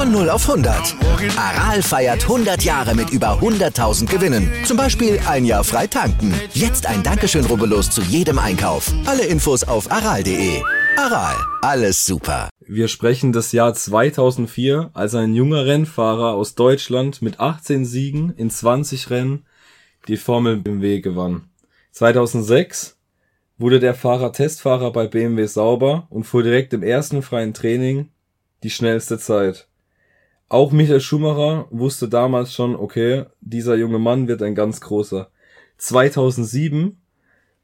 Von 0 auf 100. Aral feiert 100 Jahre mit über 100.000 Gewinnen. Zum Beispiel ein Jahr frei tanken. Jetzt ein Dankeschön, rubbellos zu jedem Einkauf. Alle Infos auf aral.de. Aral, alles super. Wir sprechen das Jahr 2004, als ein junger Rennfahrer aus Deutschland mit 18 Siegen in 20 Rennen die Formel BMW gewann. 2006 wurde der Fahrer Testfahrer bei BMW Sauber und fuhr direkt im ersten freien Training die schnellste Zeit. Auch Michael Schumacher wusste damals schon, okay, dieser junge Mann wird ein ganz großer. 2007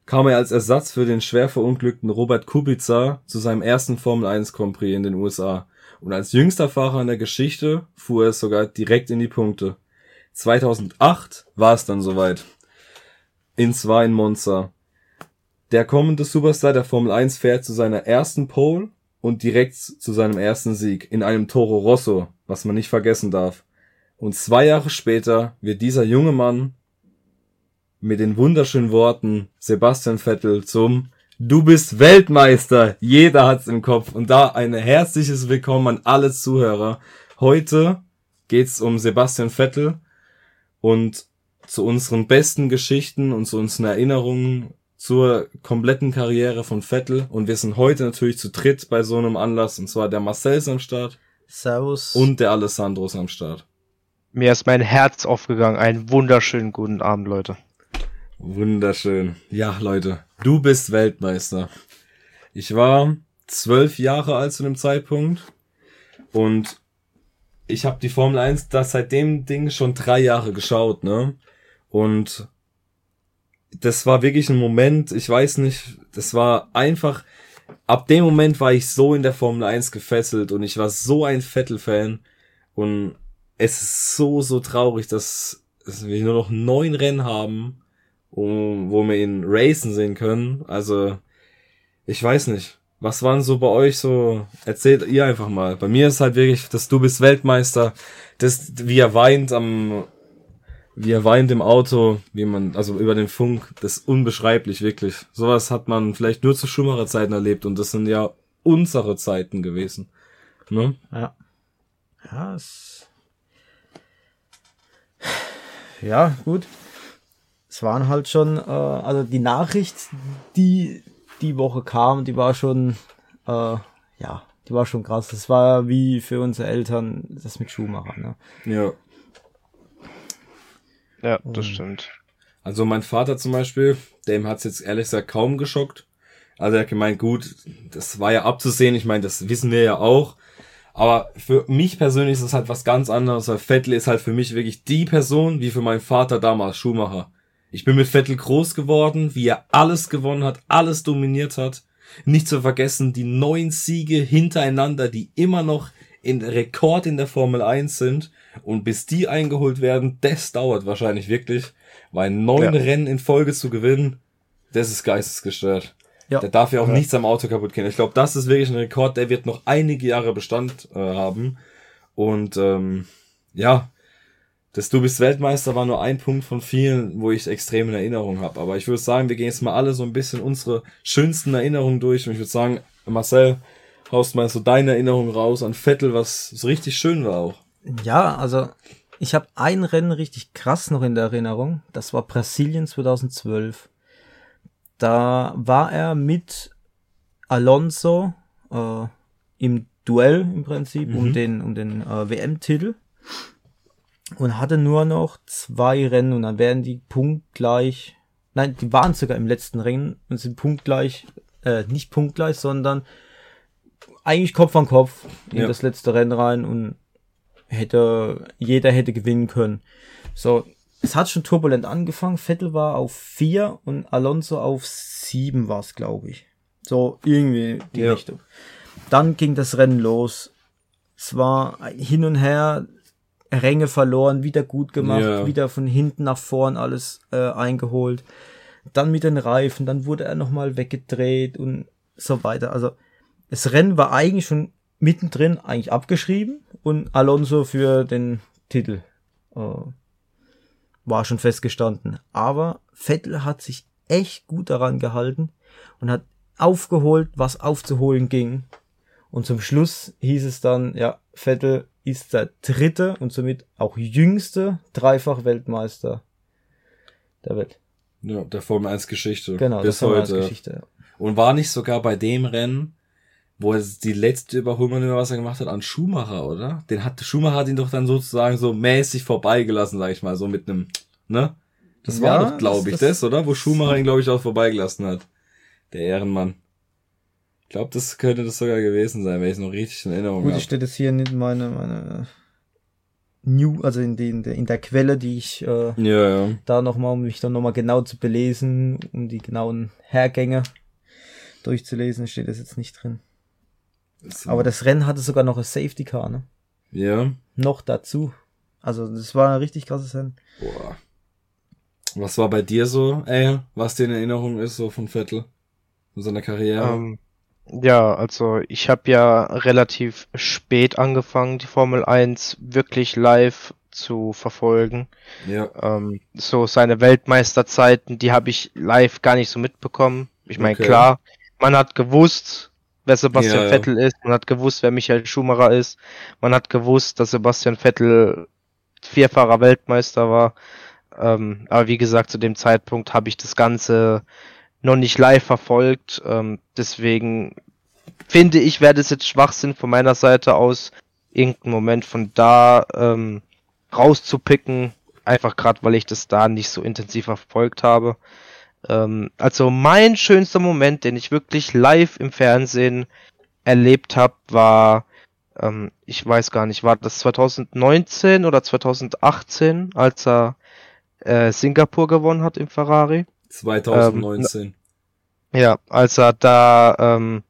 kam er als Ersatz für den schwer verunglückten Robert Kubica zu seinem ersten Formel 1 Grand Prix in den USA. Und als jüngster Fahrer in der Geschichte fuhr er sogar direkt in die Punkte. 2008 war es dann soweit. In zwei in Monza. Der kommende Superstar der Formel 1 fährt zu seiner ersten Pole und direkt zu seinem ersten Sieg in einem Toro Rosso, was man nicht vergessen darf. Und zwei Jahre später wird dieser junge Mann mit den wunderschönen Worten Sebastian Vettel zum Du bist Weltmeister. Jeder hat's im Kopf. Und da ein herzliches Willkommen an alle Zuhörer. Heute geht's um Sebastian Vettel und zu unseren besten Geschichten und zu unseren Erinnerungen zur kompletten Karriere von Vettel. Und wir sind heute natürlich zu dritt bei so einem Anlass. Und zwar der Marcel ist am Start. Servus. Und der Alessandro ist am Start. Mir ist mein Herz aufgegangen. Einen wunderschönen guten Abend, Leute. Wunderschön. Ja, Leute, du bist Weltmeister. Ich war zwölf Jahre alt zu dem Zeitpunkt und ich habe die Formel 1 das seit dem Ding schon drei Jahre geschaut, ne? Und das war wirklich ein Moment, ich weiß nicht, das war einfach, ab dem Moment war ich so in der Formel 1 gefesselt und ich war so ein Vettel-Fan und es ist so, so traurig, dass, wir nur noch neun Rennen haben wo, wo wir ihn racen sehen können. Also, ich weiß nicht. Was waren so bei euch so? Erzählt ihr einfach mal. Bei mir ist halt wirklich, dass du bist Weltmeister, das, wie er weint am, wie er weint im Auto, wie man, also über den Funk, das ist unbeschreiblich, wirklich. Sowas hat man vielleicht nur zu Schumacher Zeiten erlebt und das sind ja unsere Zeiten gewesen. Ne? Ja. Ja, es ja, gut es waren halt schon, äh, also die Nachricht, die die Woche kam, die war schon, äh, ja, die war schon krass. Das war wie für unsere Eltern das mit Schuhmacher, ne? Ja. Ja, das stimmt. Also mein Vater zum Beispiel, dem hat's jetzt ehrlich gesagt kaum geschockt. Also er hat gemeint, gut, das war ja abzusehen, ich meine, das wissen wir ja auch. Aber für mich persönlich ist es halt was ganz anderes, weil Vettel ist halt für mich wirklich die Person, wie für meinen Vater damals Schumacher. Ich bin mit Vettel groß geworden, wie er alles gewonnen hat, alles dominiert hat. Nicht zu vergessen, die neun Siege hintereinander, die immer noch in Rekord in der Formel 1 sind. Und bis die eingeholt werden, das dauert wahrscheinlich wirklich. Weil neun ja. Rennen in Folge zu gewinnen, das ist geistesgestört. Ja. Der darf ja auch ja. nichts am Auto kaputt gehen. Ich glaube, das ist wirklich ein Rekord, der wird noch einige Jahre Bestand äh, haben. Und ähm, ja, das Du bist Weltmeister war nur ein Punkt von vielen, wo ich extrem in Erinnerung habe. Aber ich würde sagen, wir gehen jetzt mal alle so ein bisschen unsere schönsten Erinnerungen durch. Und ich würde sagen, Marcel, haust mal so deine Erinnerung raus an Vettel, was so richtig schön war auch. Ja, also ich habe ein Rennen richtig krass noch in der Erinnerung. Das war Brasilien 2012. Da war er mit Alonso äh, im Duell im Prinzip mhm. um den um den äh, WM-Titel und hatte nur noch zwei Rennen und dann werden die punktgleich. Nein, die waren sogar im letzten Rennen und sind punktgleich, äh, nicht punktgleich, sondern eigentlich Kopf an Kopf in ja. das letzte Rennen rein und hätte, jeder hätte gewinnen können. So, es hat schon turbulent angefangen. Vettel war auf vier und Alonso auf sieben war es, glaube ich. So, irgendwie die ja. Richtung. Dann ging das Rennen los. Es war hin und her Ränge verloren, wieder gut gemacht, Ja. wieder von hinten nach vorn alles äh, eingeholt. Dann mit den Reifen, dann wurde er nochmal weggedreht und so weiter. Also das Rennen war eigentlich schon mittendrin eigentlich abgeschrieben und Alonso für den Titel äh, war schon festgestanden. Aber Vettel hat sich echt gut daran gehalten und hat aufgeholt, was aufzuholen ging. Und zum Schluss hieß es dann, ja, Vettel ist der dritte und somit auch jüngste Dreifach-Weltmeister der Welt. Ja, der Formel 1 Geschichte. Genau, bis das war als heute. Geschichte. ja. Und war nicht sogar bei dem Rennen, wo er die letzte Überholmanöver, was er gemacht hat, an Schumacher, oder? Den hat, Schumacher hat ihn doch dann sozusagen so mäßig vorbeigelassen, sag ich mal, so mit einem, ne? Das war Ja, doch, glaube ich, das- das, oder? Wo Schumacher ihn, glaube ich, auch vorbeigelassen hat. Der Ehrenmann. Ich glaube, das könnte das sogar gewesen sein, wenn ich es noch richtig in Erinnerung Gut, habe. ich steht jetzt hier nicht meine, meine New, also in, die, in, der, in der Quelle, die ich äh, Ja, ja. da nochmal, um mich dann nochmal genau zu belesen, um die genauen Hergänge durchzulesen, steht das jetzt nicht drin. So. Aber das Rennen hatte sogar noch ein Safety Car, ne? ja. Noch dazu. Also das war ein richtig krasses Rennen. Boah. Was war bei dir so, ey, was dir in Erinnerung ist, so von Vettel? In seiner Karriere? Ähm, ja, also ich habe ja relativ spät angefangen, die Formel 1 wirklich live zu verfolgen. ja. Ähm, so seine Weltmeisterzeiten, die habe ich live gar nicht so mitbekommen. Ich meine, Okay. klar, man hat gewusst, wer Sebastian Ja. Vettel ist, man hat gewusst, wer Michael Schumacher ist, man hat gewusst, dass Sebastian Vettel vierfacher Weltmeister war. Ähm, aber wie gesagt, zu dem Zeitpunkt habe ich das Ganze noch nicht live verfolgt. Ähm, deswegen finde ich, wäre das jetzt Schwachsinn von meiner Seite aus, irgendeinen Moment von da ähm, rauszupicken. Einfach gerade, weil ich das da nicht so intensiv verfolgt habe. Ähm, also mein schönster Moment, den ich wirklich live im Fernsehen erlebt habe, war, ähm, ich weiß gar nicht, war das 2019 oder 2018, als er äh, Singapur gewonnen hat im Ferrari? 2019. Ja, als er da ähm,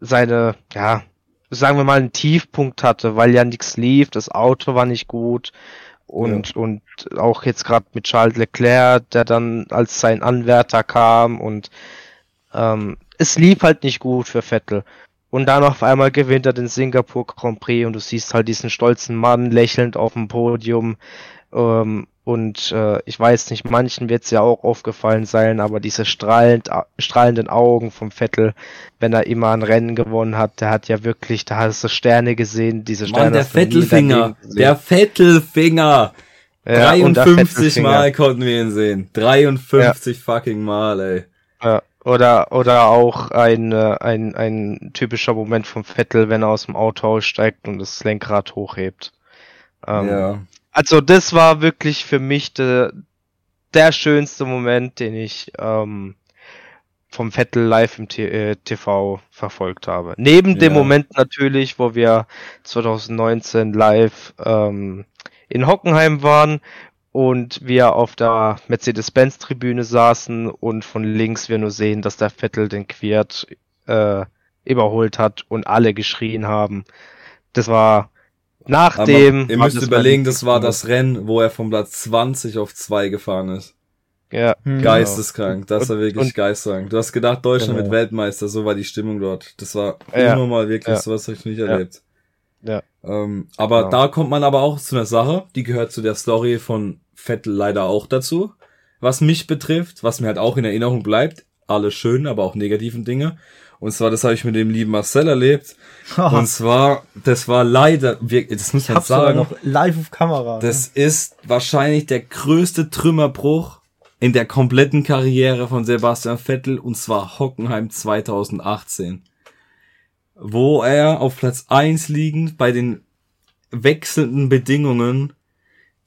seine, ja, sagen wir mal, einen Tiefpunkt hatte, weil ja nichts lief, das Auto war nicht gut und und auch jetzt gerade mit Charles Leclerc, der dann als sein Anwärter kam und ähm, es lief halt nicht gut für Vettel. Und dann auf einmal gewinnt er den Singapur Grand Prix und du siehst halt diesen stolzen Mann lächelnd auf dem Podium. Ähm, und äh, ich weiß nicht, manchen wird es ja auch aufgefallen sein, aber diese strahlend, strahlenden Augen vom Vettel, wenn er immer ein Rennen gewonnen hat, der hat ja wirklich, da hast du Sterne gesehen, diese Sterne. Mann, der Vettelfinger. Der Vettelfinger. Ja, und der 53 Vettelfinger. Mal konnten wir ihn sehen. 53 fucking Mal, ey. Ja, oder, oder auch ein, äh, ein, ein typischer Moment vom Vettel, wenn er aus dem Auto aussteigt und das Lenkrad hochhebt. Ähm, ja. Also das war wirklich für mich de, der schönste Moment, den ich ähm, vom Vettel live im T äh, TV verfolgt habe. Neben dem Ja. Moment natürlich, wo wir 2019 live ähm, in Hockenheim waren und wir auf der Mercedes-Benz-Tribüne saßen und von links wir nur sehen, dass der Vettel den Quiert äh, überholt hat und alle geschrien haben. Das war nachdem. Aber ihr war müsst überlegen, das war das Rennen, wo er vom Platz 20 auf 2 gefahren ist. Ja, Hm. Geisteskrank, das war wirklich und- geisteskrank. Du hast gedacht, Deutschland Genau. wird Weltmeister, so war die Stimmung dort. Das war Ja. immer mal wirklich Ja. sowas habe ich nicht Ja. erlebt. Ja. Ähm, aber Genau. da kommt man aber auch zu einer Sache, die gehört zu der Story von Vettel leider auch dazu. Was mich betrifft, was mir halt auch in Erinnerung bleibt, alle schönen, aber auch negativen Dinge. Und zwar, das habe ich mit dem lieben Marcel erlebt. Und zwar, das war leider, das muss ich man sagen, noch live auf Kamera. das ist wahrscheinlich der größte Trümmerbruch in der kompletten Karriere von Sebastian Vettel und zwar Hockenheim 2018. Wo er auf Platz 1 liegend bei den wechselnden Bedingungen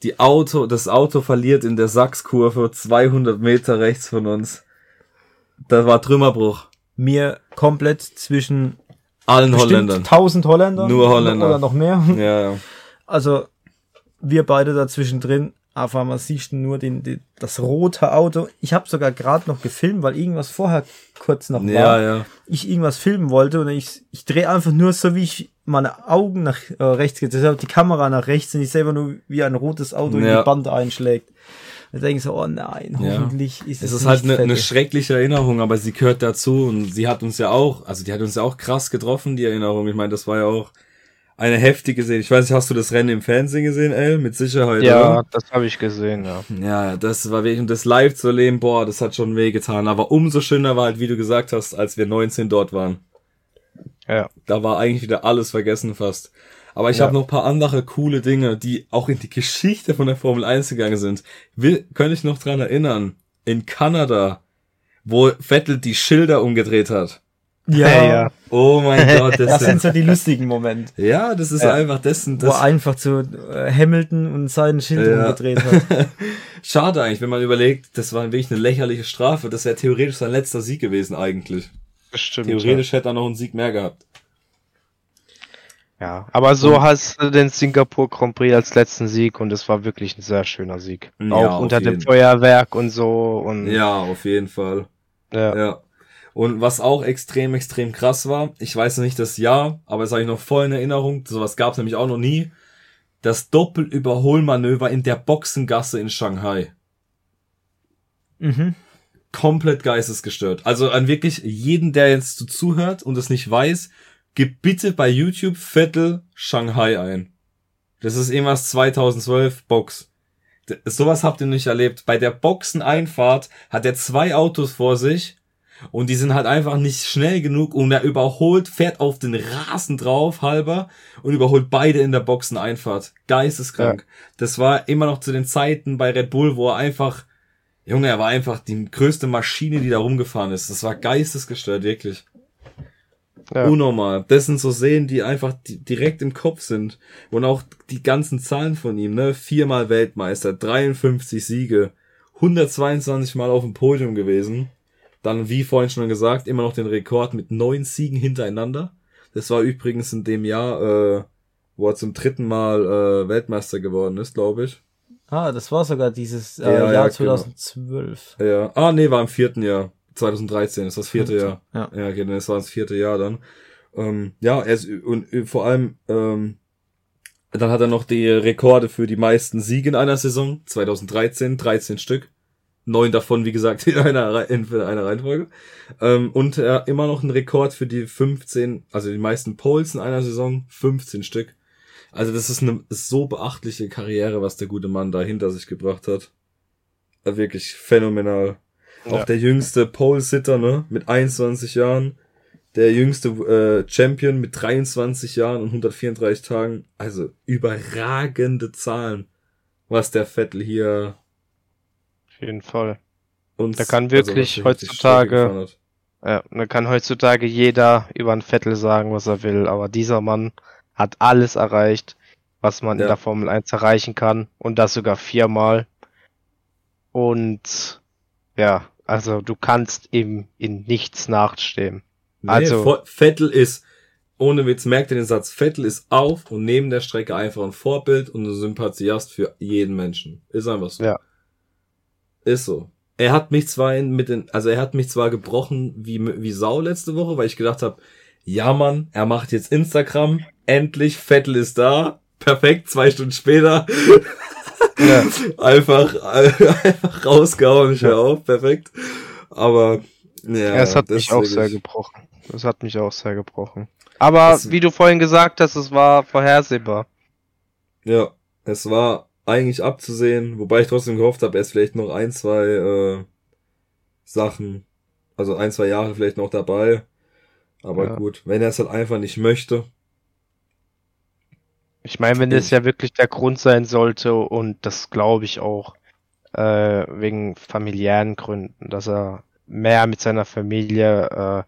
die Auto, das Auto verliert in der Sachskurve 200 Meter rechts von uns. Das war Trümmerbruch. Mir komplett zwischen Allen Holländern. 1000 Holländern. Nur Holländer. Oder noch mehr. Ja, ja. Also, wir beide dazwischen drin. Auf einmal siehst du nur den, den, das rote Auto. Ich habe sogar gerade noch gefilmt, weil irgendwas vorher kurz noch Ja, war. ja. Ich irgendwas filmen wollte und ich, ich drehe einfach nur so, wie ich meine Augen nach äh, rechts geht, deshalb die Kamera nach rechts und ich selber nur wie ein rotes Auto in Ja. die Band einschlägt. Da denke ich so, oh nein, Ja. hoffentlich ist Es es ist halt eine, eine schreckliche Erinnerung, aber sie gehört dazu und sie hat uns ja auch, also die hat uns ja auch krass getroffen, die Erinnerung. Ich meine, das war ja auch eine heftige Szene. Ich weiß nicht, hast du das Rennen im Fernsehen gesehen, El? Mit Sicherheit, Ja, oder? das habe ich gesehen, ja. Ja, das war wirklich, und das live zu erleben, boah, das hat schon wehgetan. Aber umso schöner war halt, wie du gesagt hast, als wir 19 dort waren. Ja. Da war eigentlich wieder alles vergessen fast. Aber ich Ja. habe noch ein paar andere coole Dinge, die auch in die Geschichte von der Formel 1 gegangen sind. Will, könnte ich noch dran erinnern, in Kanada, wo Vettel die Schilder umgedreht hat. Ja, Ja. Oh mein Gott, das, das sind so die lustigen Momente. ja, das ist Ja. einfach dessen, Wo das er einfach zu äh, Hamilton und seinen Schild Ja. umgedreht hat. schade eigentlich, wenn man überlegt, das war wirklich eine lächerliche Strafe, das wäre theoretisch sein letzter Sieg gewesen eigentlich. Bestimmt. Theoretisch hätte er noch einen Sieg mehr gehabt. Ja. Aber so hast du den Singapur Grand Prix als letzten Sieg und es war wirklich ein sehr schöner Sieg. Ja, Auch unter dem. Feuerwerk und so und Ja, auf jeden Fall. ja. Ja. Und was auch extrem, extrem krass war, ich weiß nicht das Jahr, aber das habe ich noch voll in Erinnerung, sowas gab es nämlich auch noch nie, das Doppelüberholmanöver in der Boxengasse in Shanghai. Mhm. Komplett geistesgestört. Also an wirklich jeden, der jetzt zuhört und es nicht weiß, gib bitte bei YouTube Vettel Shanghai ein. Das ist irgendwas 2012 Box. Sowas habt ihr nicht erlebt. Bei der Boxeneinfahrt hat er zwei Autos vor sich und die sind halt einfach nicht schnell genug und er überholt, fährt auf den Rasen drauf halber und überholt beide in der Boxeneinfahrt. Geisteskrank. Das war immer noch zu den Zeiten bei Red Bull, wo er einfach, Junge, er war einfach die größte Maschine, die da rumgefahren ist. Das war geistesgestört, wirklich. Ja. Unnormal. Das sind so Szenen, die einfach di- direkt im Kopf sind. Und auch die ganzen Zahlen von ihm, ne? Viermal Weltmeister, 53 Siege, 122 Mal auf dem Podium gewesen. Dann, wie vorhin schon gesagt, immer noch den Rekord mit neun Siegen hintereinander. Das war übrigens in dem Jahr, äh, wo er zum dritten Mal äh, Weltmeister geworden ist, glaube ich. Ah, das war sogar dieses äh, Ja, ja, Jahr genau. 2012. Ja. Ah, nee, war im vierten Jahr. 2013 ist das vierte Jahr. Ja. Ja, okay, das war das vierte Jahr dann. Ähm, ja, er ist, und äh, vor allem, ähm, dann hat er noch die Rekorde für die meisten Siege in einer Saison. 2013, 13 Stück. Neun davon, wie gesagt, in einer, in einer Reihenfolge. Ähm, und er hat immer noch einen Rekord für die 15, also die meisten Poles in einer Saison, 15 Stück. Also das ist eine so beachtliche Karriere, was der gute Mann da hinter sich gebracht hat. Äh, Wirklich phänomenal. Auch Ja. der jüngste Pole-Sitter, ne? Mit 21 Jahren. Der jüngste äh, Champion mit 23 Jahren und 134 Tagen. Also überragende Zahlen, was der Vettel hier Auf jeden Fall. uns Der kann also wirklich die heutzutage-. Ja, da kann heutzutage jeder über einen Vettel sagen, was er will, aber dieser Mann hat alles erreicht, was man Ja. in der Formel 1 erreichen kann und das sogar viermal. Und ja, also du kannst ihm in nichts nachstehen. Nee, Also- Vettel ist, ohne Witz, merkt ihr den Satz, Vettel ist auf und neben der Strecke einfach ein Vorbild und ein Sympathiast für jeden Menschen. Ist einfach so. Ja. Ist so. Er hat mich zwar in, mit den, also er hat mich zwar gebrochen wie, wie Sau letzte Woche, weil ich gedacht habe, ja Mann, er macht jetzt Instagram, endlich, Vettel ist da, perfekt, zwei Stunden später, Ja. einfach, einfach rausgehauen, ich hör auf, perfekt. Aber, ja. es hat mich auch sehr gebrochen. Das hat mich auch sehr gebrochen. Aber Das- wie du vorhin gesagt hast, es war vorhersehbar. Ja, es war eigentlich abzusehen, wobei ich trotzdem gehofft habe, er ist vielleicht noch ein, zwei äh, Sachen, also ein, zwei Jahre vielleicht noch dabei. Aber Ja. gut, wenn er es halt einfach nicht möchte. Ich meine, wenn es ja wirklich der Grund sein sollte, und das glaube ich auch, äh, wegen familiären Gründen, dass er mehr mit seiner Familie, äh,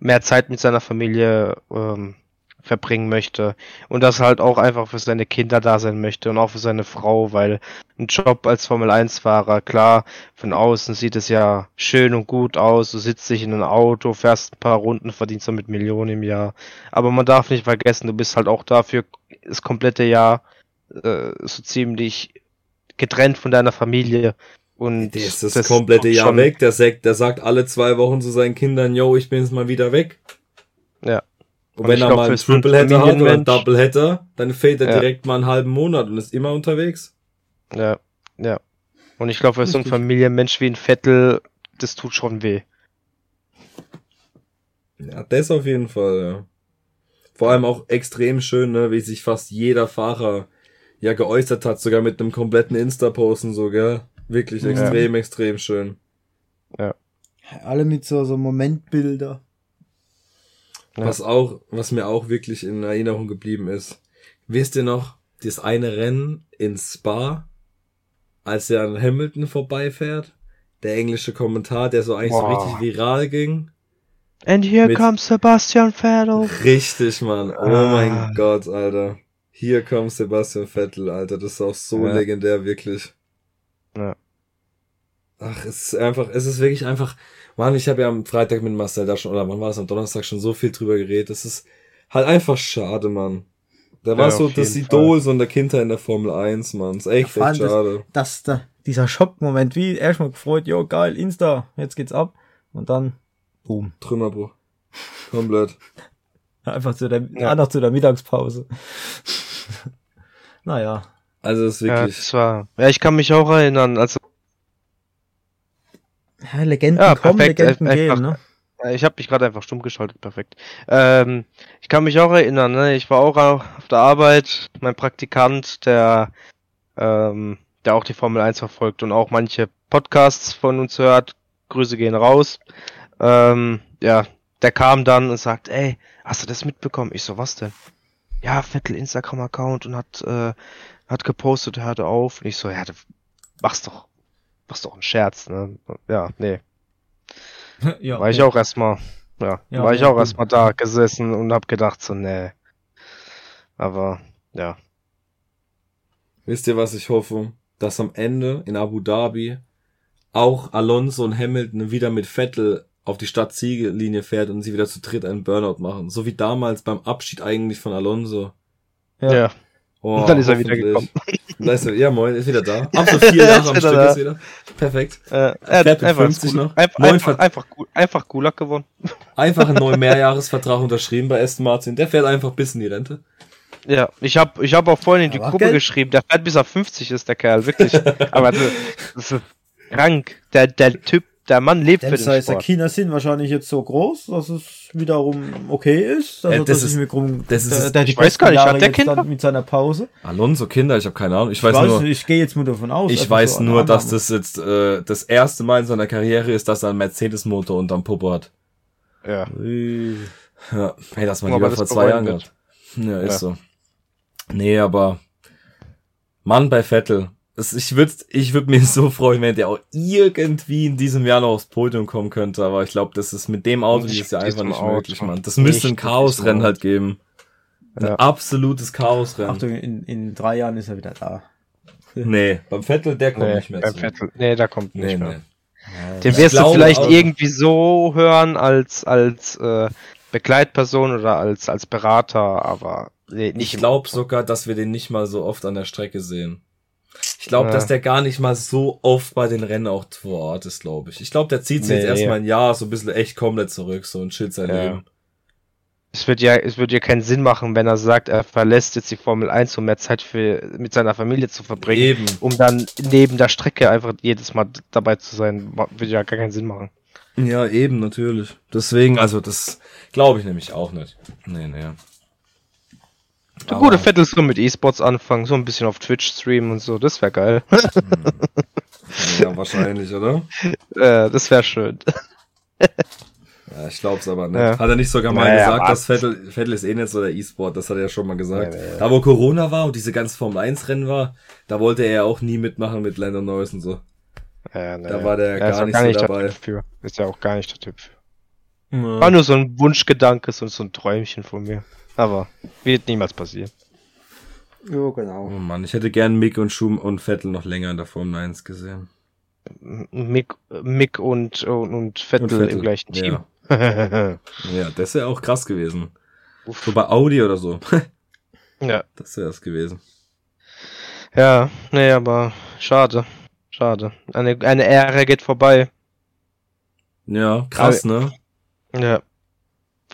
mehr Zeit mit seiner Familie ähm, verbringen möchte und dass er halt auch einfach für seine Kinder da sein möchte und auch für seine Frau, weil ein Job als Formel 1 Fahrer, klar, von außen sieht es ja schön und gut aus, du sitzt dich in ein Auto, fährst ein paar Runden, verdienst damit Millionen im Jahr, aber man darf nicht vergessen, du bist halt auch dafür das komplette Jahr äh, so ziemlich getrennt von deiner Familie und Der ist das, komplette tut Jahr weg. Der sagt, der sagt alle zwei Wochen zu seinen Kindern, yo, ich bin jetzt mal wieder weg. Ja. Und wenn er glaub, mal einen für so einen Triple Header hat oder einen Familienmensch- Double Header, dann fehlt er Ja. direkt mal einen halben Monat und ist immer unterwegs. Ja, ja. Und ich glaube, für so ein. Familienmensch wie ein Vettel, das tut schon weh. Ja, das auf jeden Fall, ja. Vor allem auch extrem schön, ne, wie sich fast jeder Fahrer ja geäußert hat, sogar mit einem kompletten Insta-Posten so, gell? Wirklich Ja. extrem, extrem schön. Alle mit so, so Momentbilder. Ja. Was auch, was mir auch wirklich in Erinnerung geblieben ist. Wisst ihr noch, das eine Rennen in Spa, als er an Hamilton vorbeifährt? Der englische Kommentar, der so eigentlich Boah. so richtig viral ging. And here comes Sebastian Vettel. Richtig, Mann. Oh Ah. mein Gott, Alter. Hier kommt Sebastian Vettel, Alter. Das ist auch so Ja. legendär, wirklich. Ja. Ach, es ist einfach, es ist wirklich einfach, Mann, ich habe ja am Freitag mit Marcel da schon, oder wann war es am Donnerstag schon so viel drüber geredet. Das ist halt einfach schade, Mann. Der war Ja, so das Idol so in der Kindheit in der Formel 1, Mann. Ist echt, allem echt das- schade. Das, da, dieser Schockmoment, wie erstmal gefreut, jo, geil, Insta, jetzt geht's ab. Und dann, boom. Trümmerbruch. Komplett. Einfach zu der, Ja. ah, noch zu der Mittagspause. naja. Also, es ist Ja, wirklich, das war. Ja, ich kann mich auch erinnern, also Ja, Legenden Ja, kommen, perfekt, Legenden einfach- gehen, ne? Äh, Ich habe mich gerade einfach stumm geschaltet, perfekt. Ähm, ich kann mich auch erinnern, ne? ich war auch auf der Arbeit, mein Praktikant, der, ähm, der auch die Formel 1 verfolgt und auch manche Podcasts von uns hört, Grüße gehen raus. Ähm, ja, der kam dann und sagt, ey, hast du das mitbekommen? Ich so, was denn? Ja, Vettel Instagram-Account und hat, äh, hat gepostet, hörte auf. Und ich so, ja, du machst doch, machst doch einen Scherz, ne? Ja, nee. ja, War ich auch erstmal, ja, Ja, war ich ja, auch erstmal da gesessen und hab gedacht so, nee. Aber, ja. wisst ihr, was ich hoffe? Dass am Ende in Abu Dhabi auch Alonso und Hamilton wieder mit Vettel auf die Stadtziellinie fährt und sie wieder zu dritt einen Burnout machen. So wie damals beim Abschied eigentlich von Alonso. Ja. Ja. Oh, Und dann ist er wieder ist er, ja, moin, ist wieder da. Ab so vier Jahre am Stück da. ist wieder. Perfekt. Äh, er hat einfach, 50 Gul- noch. Einfach, einfach, einfach, einfach Gulag gewonnen. Einfach einen neuen Mehrjahresvertrag unterschrieben bei Aston Martin. Der fährt einfach bis in die Rente. Ja, ich hab, ich hab auch vorhin in die Gruppe geschrieben, der fährt bis er 50 ist, der Kerl, wirklich. Aber das, das ist krank. Der, der Typ, der Mann lebt für Denn den sei Sport. China sind wahrscheinlich jetzt so groß, dass es wiederum okay ist. Also, Äh, das dass ist- ich mir rum, das ist- der, der die ich weiß gar nicht, hat der Kinder? mit seiner Pause. Alonso Kinder, ich habe keine Ahnung. Ich Ich weiß weiß, nur, ich gehe jetzt mal davon aus. ich einfach weiß so nur, dass das jetzt äh, das erste Mal in seiner Karriere ist, dass er einen Mercedes-Motor unterm Popo hat. Ja. Ja, hey, das mal Aber lieber das vor zwei Jahren gehabt. Ja, ist Ja. so. Nee, aber Mann bei Vettel. Ich würde ich würd mir so freuen, wenn der auch irgendwie in diesem Jahr noch aufs Podium kommen könnte, aber ich glaube, das ist mit dem Auto Nicht dieses Jahr mit einfach nicht Auto. möglich, Mann. Das müsste ein Nicht Chaosrennen halt geben. Ein Ja. absolutes Chaosrennen. Achtung, in, in drei Jahren ist er wieder da. Nee, beim Vettel, der kommt Nee, nicht mehr beim zu. Vettel. Nee, da kommt nicht Nee, mehr. nee. Den wirst du vielleicht auch- irgendwie so hören als, als äh, Begleitperson oder als, als Berater, aber nee, nicht Ich glaube sogar, dass wir den nicht mal so oft an der Strecke sehen. Ich glaube, Ja. dass der gar nicht mal so oft bei den Rennen auch vor Ort ist, glaube ich. Ich glaube, der zieht sich Nee. jetzt erstmal ein Jahr so ein bisschen echt komplett zurück, so und chillt sein Ja. Leben. Es wird ja, es wird ja keinen Sinn machen, wenn er sagt, er verlässt jetzt die Formel 1, um mehr Zeit für, mit seiner Familie zu verbringen, Eben. um dann neben der Strecke einfach jedes Mal dabei zu sein. Wird ja gar keinen Sinn machen. Ja, eben, natürlich. Deswegen, also das glaube ich nämlich auch nicht. Nee, nee. Der Aber- gute Vettel so mit E-Sports anfangen, so ein bisschen auf Twitch streamen und so, das wäre geil. Ja, wahrscheinlich, oder? äh, das wäre schön. Ja, ich glaub's aber nicht. Ja. Hat er nicht sogar mal Naja, gesagt, was? dass Vettel, Vettel ist eh nicht so der E-Sport, das hat er ja schon mal gesagt. Ja, ja, ja. Da wo Corona war und diese ganze Formel 1 Rennen war, da wollte er ja auch nie mitmachen mit Lando Norris und so. Äh, nee. Da war der Er gar ist auch nicht so dabei. Ist ja auch gar nicht der Typ für. Ja. War nur so ein Wunschgedanke, so, so ein Träumchen von mir. Aber wird niemals passieren. Ja, genau. Oh Mann, ich hätte gern Mick und Schum und Vettel noch länger in der Formel 1 gesehen. Mick, Mick und, und, und Vettel, Und Vettel, im gleichen Team. Ja, ja das wäre auch krass gewesen. So bei Audi oder so. ja. Das wäre es gewesen. Ja, nee, aber schade. Schade. Eine, eine Ära geht vorbei. Ja, krass, ne? Ja.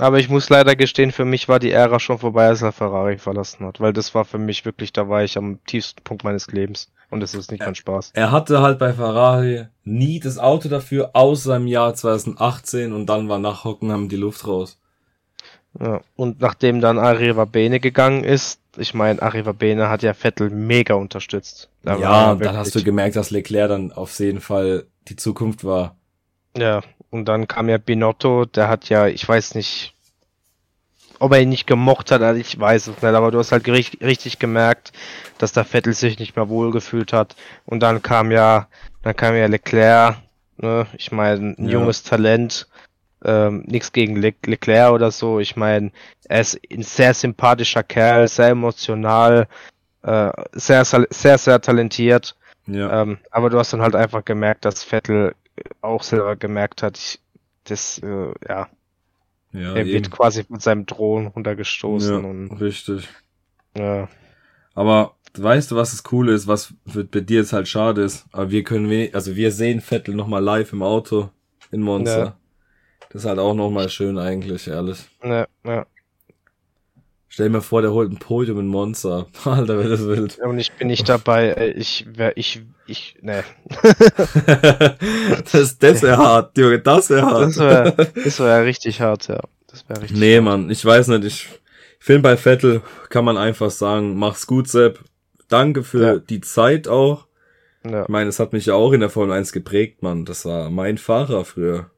Aber ich muss leider gestehen, für mich war die Ära schon vorbei, als er Ferrari verlassen hat. Weil das war für mich wirklich, da war ich am tiefsten Punkt meines Lebens. Und es ist nicht mein Spaß. Er hatte halt bei Ferrari nie das Auto dafür, außer im Jahr 2018 und dann war nach Hockenheim die Luft raus. Ja, und nachdem dann Arriva Bene gegangen ist, ich meine, Arriva Bene hat ja Vettel mega unterstützt. Da ja, dann hast du gemerkt, dass Leclerc dann auf jeden Fall die Zukunft war. Ja, und dann kam ja Binotto, der hat ja, ich weiß nicht, ob er ihn nicht gemocht hat, also ich weiß es nicht, aber du hast halt richtig gemerkt, dass der Vettel sich nicht mehr wohlgefühlt hat. Und dann kam ja, dann kam ja Leclerc, ne, ich meine, ein ja. junges Talent, ähm, nichts gegen Le Leclerc oder so. Ich meine, er ist ein sehr sympathischer Kerl, sehr emotional, äh, sehr, sehr, sehr talentiert. Ja. Ähm, aber du hast dann halt einfach gemerkt, dass Vettel auch selber gemerkt hat, ich, das, äh, ja, ja, er wird quasi mit seinem Drohnen runtergestoßen. Ja, und, richtig. Ja. Aber weißt du, was das Coole ist, was für, bei dir jetzt halt schade ist? Aber wir können, also wir sehen Vettel nochmal live im Auto in Monster. Ja. Das ist halt auch nochmal schön eigentlich, ehrlich. Ja, ja. Stell mir vor, der holt ein Podium in Monster. Alter, wäre das wild. Und ich bin nicht dabei. Ich wär, ich, ich, ne. das, das wäre hart, Junge, das wäre hart. Das wäre das wär richtig hart, ja. Das wäre richtig Nee, hart. Mann, ich weiß nicht, ich, ich finde bei Vettel kann man einfach sagen, mach's gut, Sepp. Danke für ja. die Zeit auch. Ja. Ich meine, es hat mich ja auch in der Formel 1 geprägt, Mann. Das war mein Fahrer früher.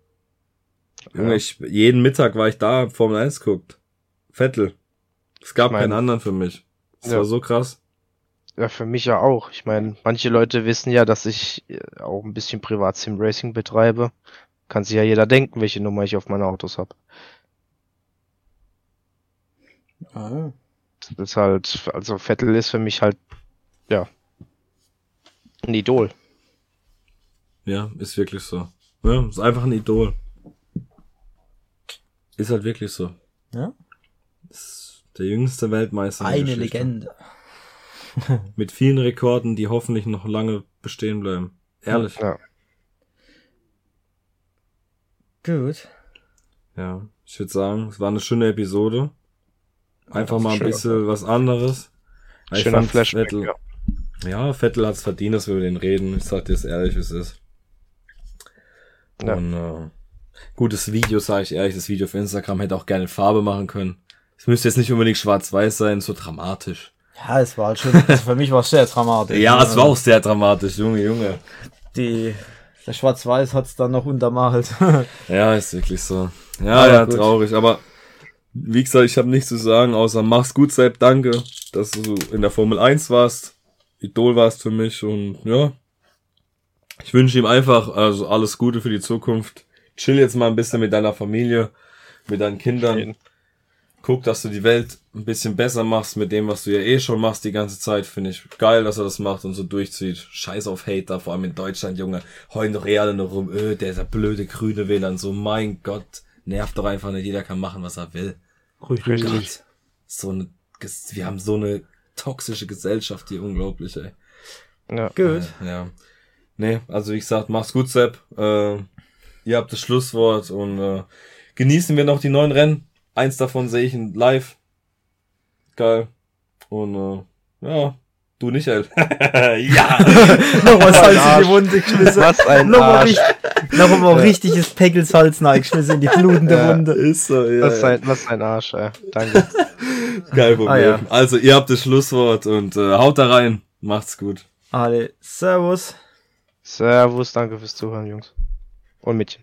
Junge, ja. ich, jeden Mittag war ich da, Formel 1 guckt. Vettel. Es gab ich mein, keinen anderen für mich. Das ja. war so krass. Ja, für mich ja auch. Ich meine, manche Leute wissen ja, dass ich äh, auch ein bisschen Privat-Sim Racing betreibe. Kann sich ja jeder denken, welche Nummer ich auf meine Autos habe. Ah. Das ist halt, also Vettel ist für mich halt, ja, ein Idol. Ja, ist wirklich so. Ja, ist einfach ein Idol. Ist halt wirklich so. Ja. Der jüngste Weltmeister. Eine Legende. Mit vielen Rekorden, die hoffentlich noch lange bestehen bleiben. Ehrlich. Ja. Gut. Ja, ich würde sagen, es war eine schöne Episode. Einfach mal ein schön. bisschen was anderes. Schöner Flashback, Vettel, ja. ja, Vettel hat's verdient, dass wir über den reden. Ich sag dir es ehrlich, wie es ist. Ja. Und äh, gutes Video, sage ich ehrlich. Das Video auf Instagram hätte auch gerne Farbe machen können. Es müsste jetzt nicht unbedingt schwarz-weiß sein, so dramatisch. Ja, es war halt schon, also für mich war es sehr dramatisch. ja, es war auch sehr dramatisch, Junge, Junge. Die, der Schwarz-Weiß hat's dann noch untermalt. ja, ist wirklich so. Ja, aber ja, gut. traurig, aber wie gesagt, ich habe nichts zu sagen, außer mach's gut, Sepp, danke, dass du in der Formel 1 warst, Idol warst für mich und ja, ich wünsche ihm einfach also alles Gute für die Zukunft. Chill jetzt mal ein bisschen mit deiner Familie, mit deinen Kindern guck, dass du die Welt ein bisschen besser machst mit dem, was du ja eh schon machst die ganze Zeit. Finde ich geil, dass er das macht und so durchzieht. Scheiß auf Hater, vor allem in Deutschland, Junge. Heulen doch real nur rum, öh, der ist der blöde grüne Wähler und so, mein Gott. Nervt doch einfach nicht, jeder kann machen, was er will. Richtig. So eine, wir haben so eine toxische Gesellschaft hier, unglaublich, ey. Ja. Gut. Äh, ja. Nee, also wie gesagt, mach's gut, Sepp. Äh, ihr habt das Schlusswort und äh, genießen wir noch die neuen Rennen. Eins davon sehe ich in live. Geil. Und äh, ja, du nicht, ey. ja. Nochmal Salz in die Wunde geschmissen. Was ein Nochmal, richtig, nochmal richtiges Peckelsalz geschmissen in die blutende ja, Wunde. Ist so, ja. Was ein, was ein Arsch, ey. Danke. Kein Problem. Ah, ja. Also, ihr habt das Schlusswort und äh, haut da rein. Macht's gut. Alle, Servus. Servus, danke fürs Zuhören, Jungs. Und Mädchen.